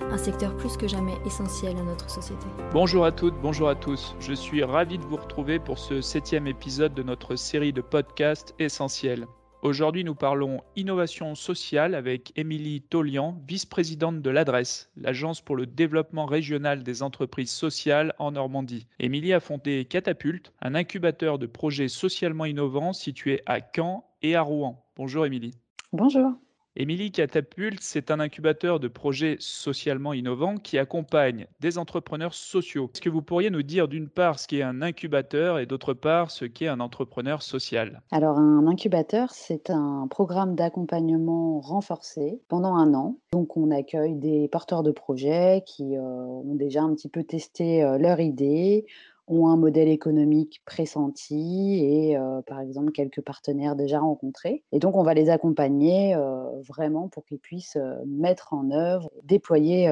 un secteur plus que jamais essentiel à notre société. Bonjour à toutes, bonjour à tous. Je suis ravi de vous retrouver pour ce septième épisode de notre série de podcasts essentiels. Aujourd'hui, nous parlons innovation sociale avec Émilie Tolian, vice-présidente de l'Adresse, l'agence pour le développement régional des entreprises sociales en Normandie. Émilie a fondé Catapulte, un incubateur de projets socialement innovants situé à Caen et à Rouen. Bonjour Émilie. Bonjour. Émilie Catapulte, c'est un incubateur de projets socialement innovants qui accompagne des entrepreneurs sociaux. Est-ce que vous pourriez nous dire d'une part ce qu'est un incubateur et d'autre part ce qu'est un entrepreneur social? Alors un incubateur, c'est un programme d'accompagnement renforcé pendant un an. Donc on accueille des porteurs de projets qui euh, ont déjà un petit peu testé euh, leur idée, ont un modèle économique pressenti et euh, par exemple quelques partenaires déjà rencontrés. Et donc on va les accompagner euh, vraiment pour qu'ils puissent euh, mettre en œuvre, déployer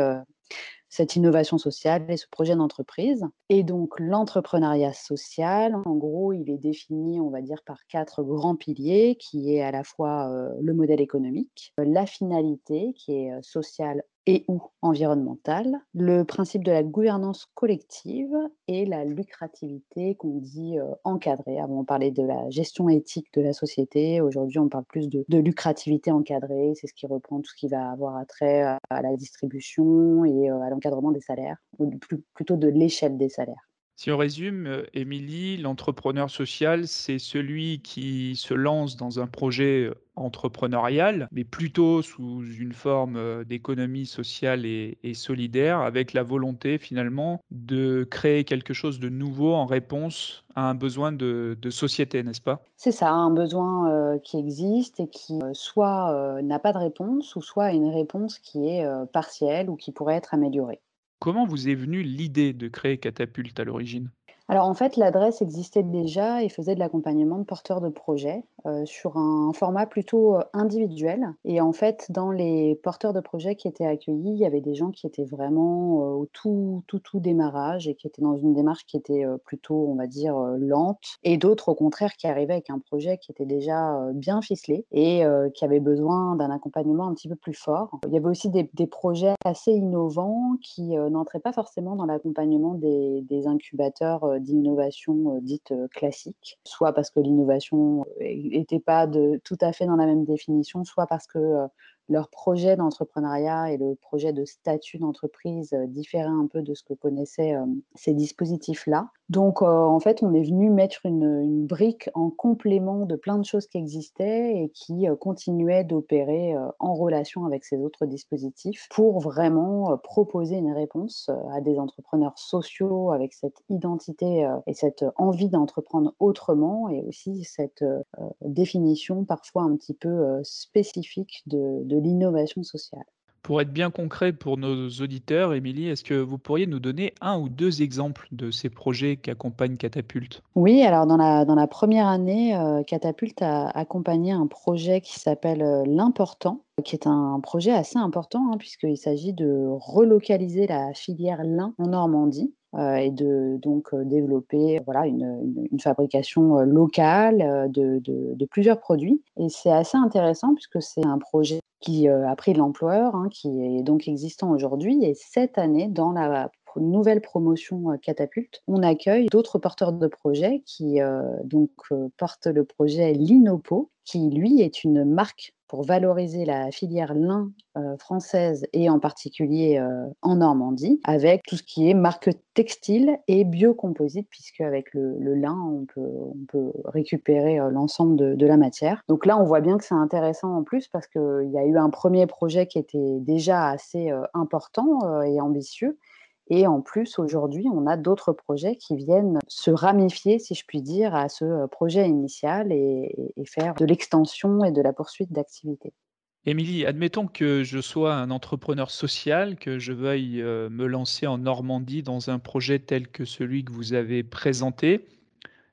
cette innovation sociale et ce projet d'entreprise. Et donc l'entrepreneuriat social, en gros, il est défini, on va dire, par quatre grands piliers, qui est à la fois le modèle économique, la finalité, qui est sociale et ou environnementale, le principe de la gouvernance collective et la lucrativité qu'on dit euh, encadrée. Avant, on parlait de la gestion éthique de la société. Aujourd'hui, on parle plus de, lucrativité encadrée. C'est ce qui reprend tout ce qui va avoir attrait à, à la distribution et euh, à l'encadrement des salaires, ou plutôt de l'échelle des salaires. Si on résume, euh, Émilie, l'entrepreneur social, c'est celui qui se lance dans un projet euh, entrepreneurial, mais plutôt sous une forme euh, d'économie sociale et, solidaire, avec la volonté finalement de créer quelque chose de nouveau en réponse à un besoin de, société, n'est-ce pas? C'est ça, un besoin qui existe et qui soit n'a pas de réponse, ou soit une réponse qui est partielle ou qui pourrait être améliorée. Comment vous est venue l'idée de créer Catapulte à l'origine? Alors en fait, l'adresse existait déjà et faisait de l'accompagnement de porteurs de projets euh, sur un format plutôt euh, individuel. Et en fait, dans les porteurs de projets qui étaient accueillis, il y avait des gens qui étaient vraiment euh, au tout, tout, tout démarrage et qui étaient dans une démarche qui était plutôt, on va dire, lente. Et d'autres, au contraire, qui arrivaient avec un projet qui était déjà bien ficelé et qui avait besoin d'un accompagnement un petit peu plus fort. Il y avait aussi des, projets assez innovants qui n'entraient pas forcément dans l'accompagnement des, des incubateurs d'innovation euh, dite euh, classique, soit parce que l'innovation n'était pas de, tout à fait dans la même définition, soit parce que euh, leur projet d'entrepreneuriat et le projet de statut d'entreprise euh, différaient un peu de ce que connaissaient euh, ces dispositifs-là. Donc, euh, en fait, on est venu mettre une, brique en complément de plein de choses qui existaient et qui continuaient d'opérer en relation avec ces autres dispositifs pour vraiment proposer une réponse à des entrepreneurs sociaux avec cette identité et cette envie d'entreprendre autrement et aussi cette définition parfois un petit peu spécifique de l'innovation sociale. Pour être bien concret pour nos auditeurs, Émilie, est-ce que vous pourriez nous donner un ou deux exemples de ces projets qui accompagnent Catapulte? Oui, alors dans la, dans la première année, euh, Catapulte a accompagné un projet qui s'appelle euh, L'Important, qui est un projet assez important hein, puisqu'il s'agit de relocaliser la filière lin en Normandie. Euh, et de donc développer voilà, une, fabrication locale de, de, de, plusieurs produits. Et c'est assez intéressant puisque c'est un projet qui a pris l'ampleur, hein, qui est donc existant aujourd'hui. Et cette année, dans la nouvelle promotion Catapulte, on accueille d'autres porteurs de projets qui donc portent le projet Linopo, qui lui est une marque pour valoriser la filière lin française et en particulier en Normandie, avec tout ce qui est marque textile et biocomposite, puisque avec le, lin, on peut, on peut récupérer l'ensemble de, de, la matière. Donc là, on voit bien que c'est intéressant en plus parce qu'il y a eu un premier projet qui était déjà assez important et ambitieux et en plus, aujourd'hui, on a d'autres projets qui viennent se ramifier, si je puis dire, à ce euh, projet initial et, faire de l'extension et de la poursuite d'activités. Émilie, admettons que je sois un entrepreneur social, que je veuille euh, me lancer en Normandie dans un projet tel que celui que vous avez présenté.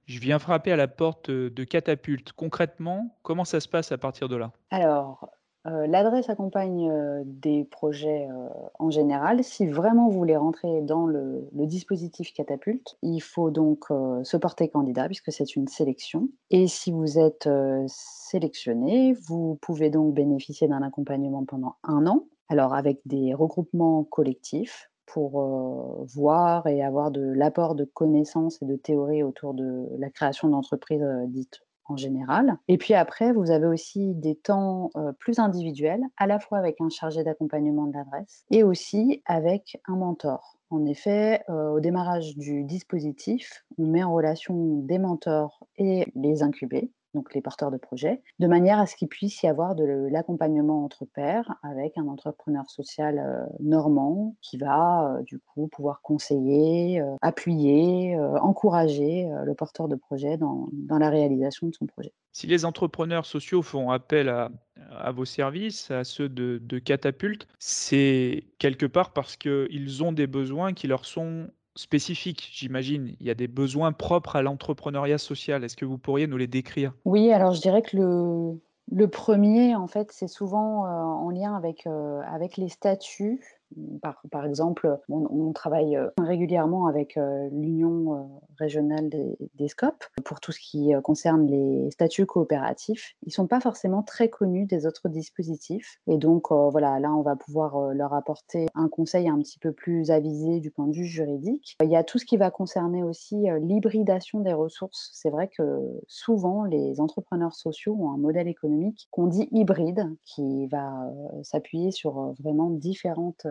Je viens frapper à la porte de Catapulte. Concrètement, comment ça se passe à partir de là? Alors, euh, l'adresse accompagne euh, des projets euh, en général. Si vraiment vous voulez rentrer dans le, le dispositif catapulte, il faut donc se porter candidat puisque c'est une sélection. Et si vous êtes sélectionné, vous pouvez donc bénéficier d'un accompagnement pendant un an. Alors avec des regroupements collectifs pour voir et avoir de l'apport de connaissances et de théories autour de la création d'entreprises dites en général. Et puis après, vous avez aussi des temps plus individuels, à la fois avec un chargé d'accompagnement de l'adresse et aussi avec un mentor. En effet, au démarrage du dispositif, on met en relation des mentors et les incubés donc les porteurs de projets, de manière à ce qu'il puisse y avoir de l'accompagnement entre pairs avec un entrepreneur social euh, normand qui va euh, du coup pouvoir conseiller, euh, appuyer, encourager le porteur de projet dans, la réalisation de son projet. Si les entrepreneurs sociaux font appel à, vos services, à ceux de, de Catapulte, c'est quelque part parce qu'ils ont des besoins qui leur sont spécifiques, j'imagine. Il y a des besoins propres à l'entrepreneuriat social. Est-ce que vous pourriez nous les décrire? Oui, alors je dirais que le, premier, en fait, c'est souvent euh, en lien avec, euh, avec les statuts par, par exemple, on, travaille euh, régulièrement avec euh, l'Union euh, régionale des, des, SCOP pour tout ce qui concerne les statuts coopératifs. Ils ne sont pas forcément très connus des autres dispositifs. Et donc, voilà, là, on va pouvoir leur apporter un conseil un petit peu plus avisé du point de vue juridique. Il y a tout ce qui va concerner aussi l'hybridation des ressources. C'est vrai que souvent, les entrepreneurs sociaux ont un modèle économique qu'on dit hybride, qui va s'appuyer sur vraiment différentes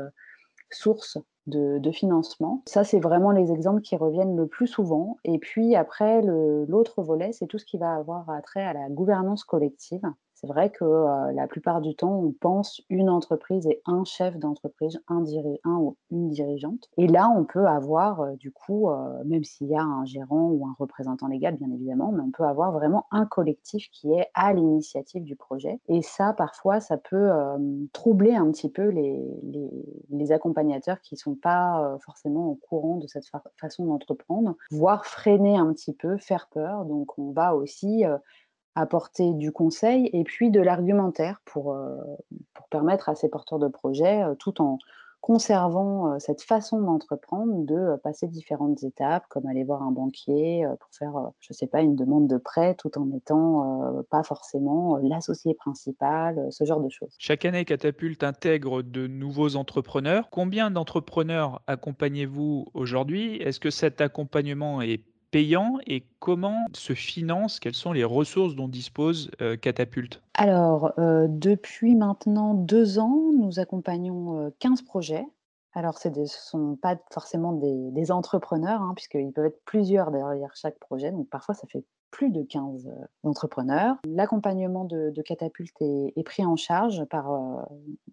sources de, financement. Ça, c'est vraiment les exemples qui reviennent le plus souvent. Et puis après, l'autre volet, c'est tout ce qui va avoir trait à la gouvernance collective. C'est vrai que la plupart du temps, on pense une entreprise et un chef d'entreprise, un, un, ou une dirigeante. Et là, on peut avoir, du coup, même s'il y a un gérant ou un représentant légal, bien évidemment, mais on peut avoir vraiment un collectif qui est à l'initiative du projet. Et ça, parfois, ça peut troubler un petit peu les, accompagnateurs qui ne sont pas forcément au courant de cette façon d'entreprendre, voire freiner un petit peu, faire peur. Donc, on va aussi apporter du conseil et puis de l'argumentaire pour, euh, pour permettre à ces porteurs de projets, euh, tout en conservant euh, cette façon d'entreprendre, de passer différentes étapes, comme aller voir un banquier pour faire, je ne sais pas, une demande de prêt, tout en n'étant pas forcément l'associé principal, ce genre de choses. Chaque année, Catapulte intègre de nouveaux entrepreneurs. Combien d'entrepreneurs accompagnez-vous aujourd'hui? Est-ce que cet accompagnement est payant et comment se finance Quelles sont les ressources dont dispose euh, Catapulte? Alors, euh, depuis maintenant deux ans, nous accompagnons 15 euh, projets. Alors, ce ne sont pas forcément des, entrepreneurs, hein, puisqu'ils peuvent être plusieurs derrière chaque projet. Donc, parfois, ça fait plus de 15 euh, entrepreneurs. L'accompagnement de, Catapulte est, pris en charge par euh,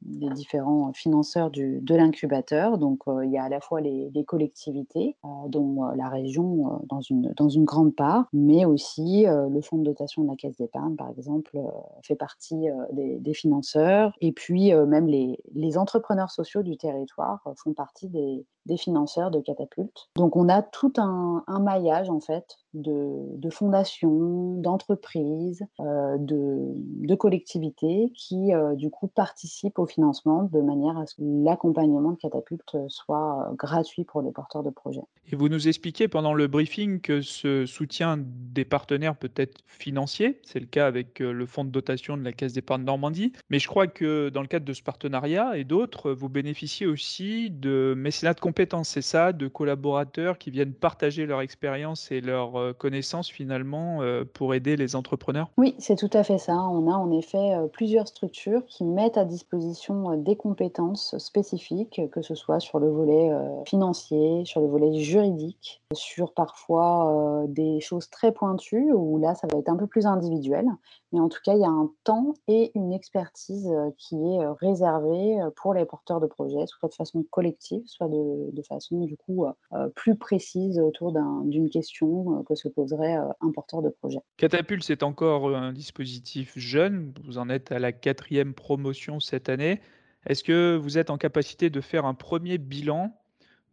les différents financeurs de l'incubateur. Donc, euh, il y a à la fois les, collectivités, dont la région dans, une, grande part, mais aussi le fonds de dotation de la Caisse d'épargne, par exemple, fait partie des, financeurs. Et puis, même les, entrepreneurs sociaux du territoire font partie des, des financeurs de Catapulte. Donc on a tout un, maillage en fait de, fondations, d'entreprises, euh, de, collectivités qui euh, du coup participent au financement de manière à ce que l'accompagnement de Catapulte soit euh, gratuit pour les porteurs de projets. Et vous nous expliquez pendant le briefing que ce soutien des partenaires peut être financier, c'est le cas avec le fonds de dotation de la Caisse d'épargne Normandie, mais je crois que dans le cadre de ce partenariat et d'autres, vous bénéficiez aussi de mécénat de compétences, c'est ça, de collaborateurs qui viennent partager leur expérience et leurs connaissances finalement euh, pour aider les entrepreneurs? Oui, c'est tout à fait ça. On a en effet euh, plusieurs structures qui mettent à disposition des compétences spécifiques, que ce soit sur le volet financier, sur le volet juridique, sur parfois des choses très pointues, où là, ça va être un peu plus individuel. Mais en tout cas, il y a un temps et une expertise qui est réservée pour les porteurs de projets, soit de façon collective, soit de, façon du coup euh, euh, plus précise autour d'une question euh, que se poserait un porteur de projet. Catapulte, c'est encore un dispositif jeune. Vous en êtes à la quatrième promotion cette année. Est-ce que vous êtes en capacité de faire un premier bilan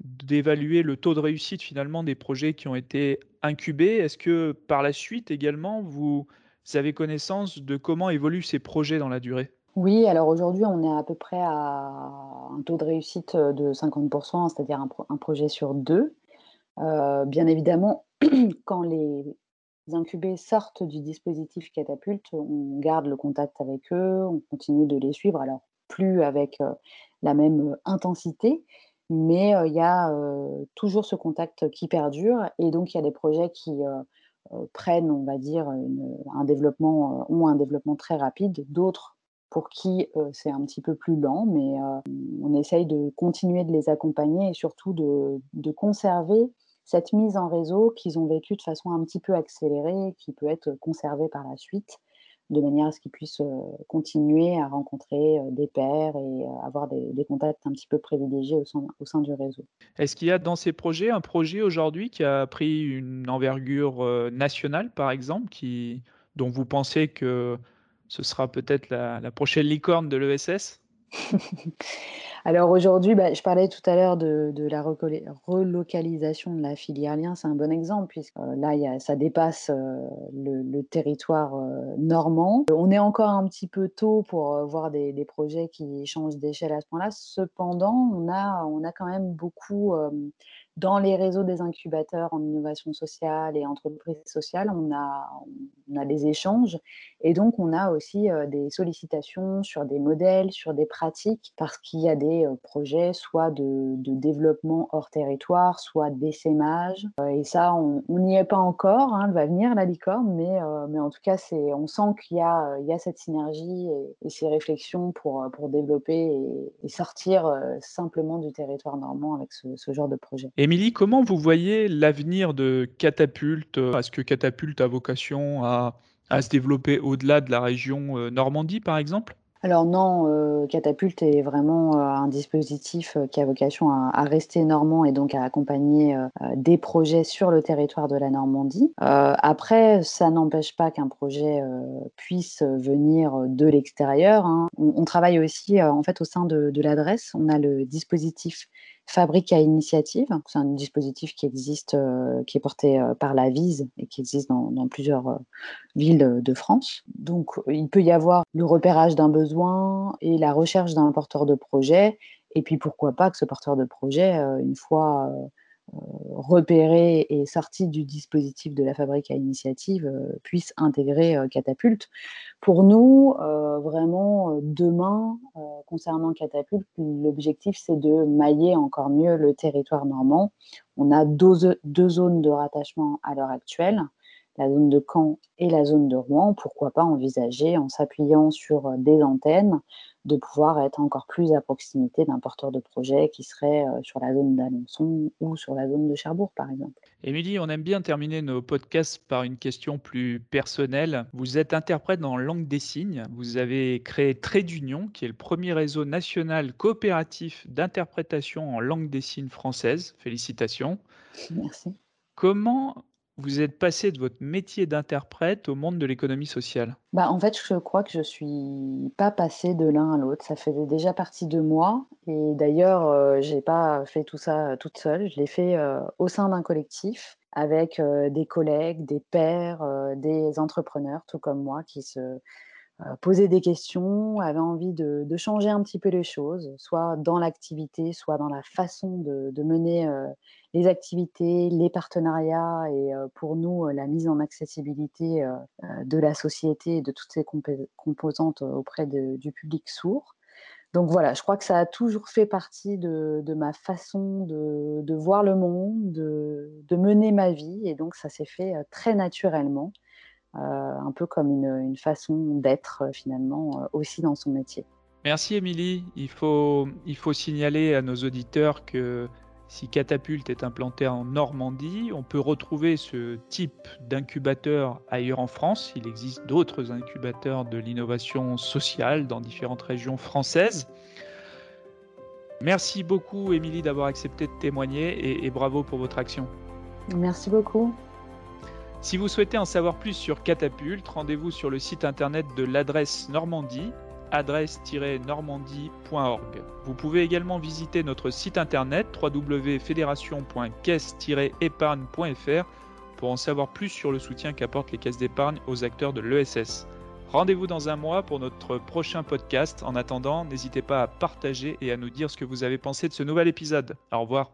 d'évaluer le taux de réussite finalement des projets qui ont été incubés? Est-ce que par la suite également, vous avez connaissance de comment évoluent ces projets dans la durée? Oui, alors aujourd'hui, on est à peu près à un taux de réussite de 50%, c'est-à-dire un, projet sur deux. Euh, bien évidemment, quand les incubés sortent du dispositif catapulte, on garde le contact avec eux, on continue de les suivre, alors plus avec euh, la même intensité, mais il y a toujours ce contact qui perdure et donc il y a des projets qui prennent, on va dire, un développement, ont un développement très rapide, d'autres pour qui c'est un petit peu plus lent, mais on essaye de continuer de les accompagner et surtout de conserver cette mise en réseau qu'ils ont vécue de façon un petit peu accélérée, qui peut être conservée par la suite de manière à ce qu'ils puissent continuer à rencontrer des pairs et avoir des, contacts un petit peu privilégiés au sein, au sein du réseau. Est-ce qu'il y a dans ces projets un projet aujourd'hui qui a pris une envergure nationale, par exemple, qui, dont vous pensez que ce sera peut-être la, la prochaine licorne de l'ESS Alors aujourd'hui, bah, je parlais tout à l'heure de, la relocalisation de la filière lien, c'est un bon exemple, puisque euh, là, ça dépasse euh, le, territoire euh, normand. On est encore un petit peu tôt pour voir des, projets qui changent d'échelle à ce point-là. Cependant, on a, quand même beaucoup dans les réseaux des incubateurs en innovation sociale et entreprise sociale, on a, des échanges et donc on a aussi des sollicitations sur des modèles, sur des pratiques, parce qu'il y a des projets soit de, développement hors territoire, soit d'essaimage. Et ça, on n'y est pas encore, hein, va venir la licorne, mais, en tout cas, on sent qu'il y a, cette synergie et, ces réflexions pour, développer et, sortir simplement du territoire normand avec ce, genre de projet. Émilie, comment vous voyez l'avenir de Catapulte Est-ce que Catapulte a vocation à, se développer au-delà de la région Normandie, par exemple? Alors non, euh, Catapulte est vraiment euh, un dispositif qui a vocation à, rester normand et donc à accompagner des projets sur le territoire de la Normandie. après, ça n'empêche pas qu'un projet puisse venir de l'extérieur. Hein. On, travaille aussi en fait au sein de l'adresse. On a le dispositif Fabrique à initiative, c'est un dispositif qui existe, euh, qui est porté euh, par la Vise et qui existe dans, plusieurs euh, villes de France. Donc, il peut y avoir le repérage d'un besoin et la recherche d'un porteur de projet. Et puis, pourquoi pas que ce porteur de projet, une fois repéré et sorti du dispositif de la fabrique à initiative puisse intégrer Catapulte. Pour nous, vraiment, demain, concernant Catapulte, l'objectif, c'est de mailler encore mieux le territoire normand. On a deux, deux zones de rattachement à l'heure actuelle la zone de Caen et la zone de Rouen, pourquoi pas envisager, en s'appuyant sur des antennes, de pouvoir être encore plus à proximité d'un porteur de projet qui serait euh, sur la zone d'Alençon ou sur la zone de Cherbourg, par exemple. Émilie, on aime bien terminer nos podcasts par une question plus personnelle. Vous êtes interprète en langue des signes. Vous avez créé Trait d'Union, qui est le premier réseau national coopératif d'interprétation en langue des signes française. Félicitations. Merci. Comment vous êtes passé de votre métier d'interprète au monde de l'économie sociale? Bah, en fait, je crois que je suis pas passée de l'un à l'autre. Ça faisait déjà partie de moi et d'ailleurs, euh, j'ai pas fait tout ça, toute seule. Je l'ai fait, euh, au sein d'un collectif avec, euh, des collègues, des pairs, des entrepreneurs, tout comme moi, qui se euh, poser des questions, avait envie de, changer un petit peu les choses, soit dans l'activité, soit dans la façon de, mener euh, les activités, les partenariats et pour nous la mise en accessibilité de la société et de toutes ses composantes auprès du public sourd. Donc voilà, je crois que ça a toujours fait partie de, ma façon de, voir le monde, de, mener ma vie et donc ça s'est fait très naturellement. Un peu comme une, façon d'être finalement aussi dans son métier. Merci Émilie. Il faut, il faut signaler à nos auditeurs que si Catapulte est implanté en Normandie, on peut retrouver ce type d'incubateur ailleurs en France. Il existe d'autres incubateurs de l'innovation sociale dans différentes régions françaises. Merci beaucoup Émilie d'avoir accepté de témoigner et, et bravo pour votre action. Merci beaucoup. Si vous souhaitez en savoir plus sur Catapulte, rendez-vous sur le site internet de l'adresse Normandie, adresse-normandie.org. Vous pouvez également visiter notre site internet www.fédération.caisse-épargne.fr pour en savoir plus sur le soutien qu'apportent les caisses d'épargne aux acteurs de l'ESS. Rendez-vous dans un mois pour notre prochain podcast. En attendant, n'hésitez pas à partager et à nous dire ce que vous avez pensé de ce nouvel épisode. Au revoir.